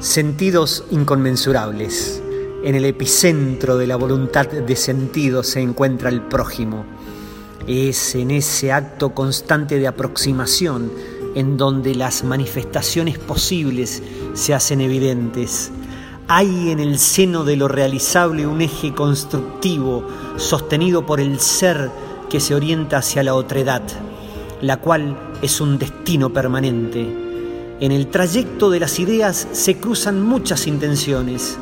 Sentidos inconmensurables. En el epicentro de la voluntad de sentido se encuentra el prójimo. Es en ese acto constante de aproximación en donde las manifestaciones posibles se hacen evidentes. Hay en el seno de lo realizable un eje constructivo sostenido por el ser que se orienta hacia la otredad, la cual es un destino permanente en el trayecto de las ideas se cruzan muchas intenciones.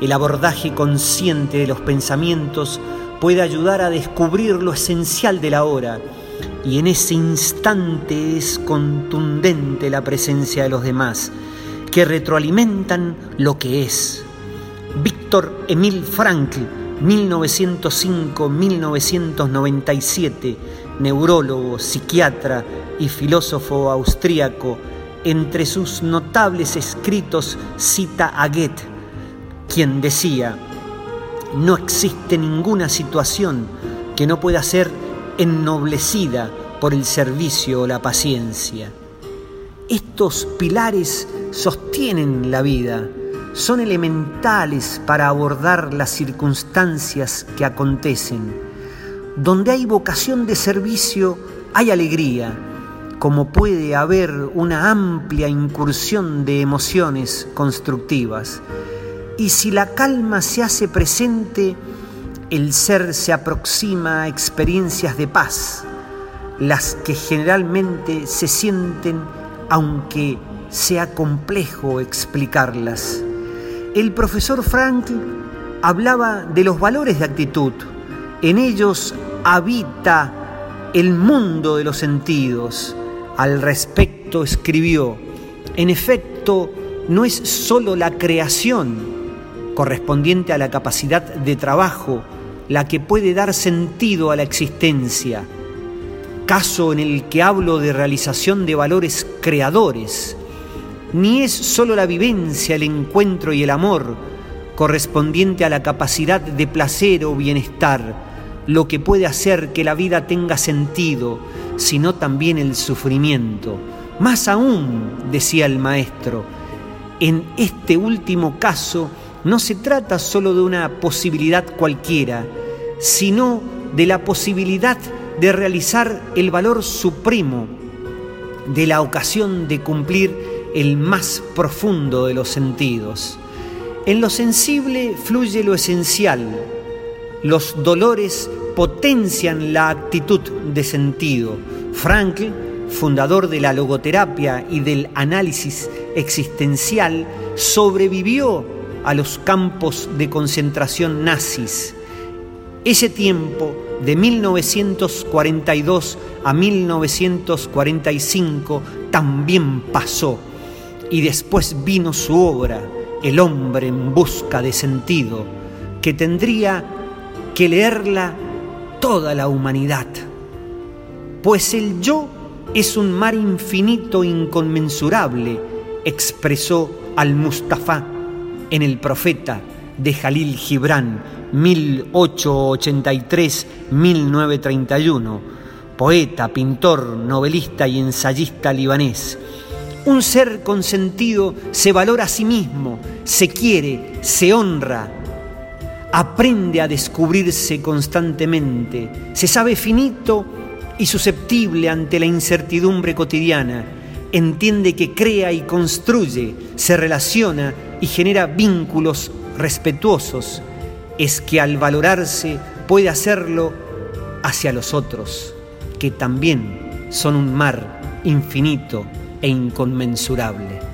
El abordaje consciente de los pensamientos puede ayudar a descubrir lo esencial de la hora y en ese instante es contundente la presencia de los demás, que retroalimentan lo que es. Víctor Emil Frankl, 1905-1997, neurólogo, psiquiatra y filósofo austríaco, entre sus notables escritos cita a Goethe, quien decía, no existe ninguna situación que no pueda ser ennoblecida por el servicio o la paciencia. Estos pilares sostienen la vida, son elementales para abordar las circunstancias que acontecen. Donde hay vocación de servicio, hay alegría, como puede haber una amplia incursión de emociones constructivas. Y si la calma se hace presente, el ser se aproxima a experiencias de paz, las que generalmente se sienten aunque sea complejo explicarlas. El profesor Frank hablaba de los valores de actitud. En ellos habita el mundo de los sentidos al respecto escribió, en efecto, no es sólo la creación correspondiente a la capacidad de trabajo la que puede dar sentido a la existencia, caso en el que hablo de realización de valores creadores, ni es sólo la vivencia, el encuentro y el amor correspondiente a la capacidad de placer o bienestar, lo que puede hacer que la vida tenga sentido, sino también el sufrimiento. Más aún, decía el maestro, en este último caso no se trata solo de una posibilidad cualquiera, sino de la posibilidad de realizar el valor supremo de la ocasión de cumplir el más profundo de los sentidos. En lo sensible fluye lo esencial, los dolores potencian la actitud de sentido. Frankl, fundador de la logoterapia y del análisis existencial, sobrevivió a los campos de concentración nazis. Ese tiempo, de 1942 a 1945, también pasó y después vino su obra, El hombre en busca de sentido, que tendría que leerla toda la humanidad. Pues el yo es un mar infinito inconmensurable, expresó al-Mustafa en El Profeta de Jalil Gibran, 1883-1931, poeta, pintor, novelista y ensayista libanés. Un ser con sentido se valora a sí mismo, se quiere, se honra, aprende a descubrirse constantemente, se sabe finito y susceptible ante la incertidumbre cotidiana, entiende que crea y construye, se relaciona y genera vínculos respetuosos, es que al valorarse puede hacerlo hacia los otros, que también son un mar infinito e inconmensurable.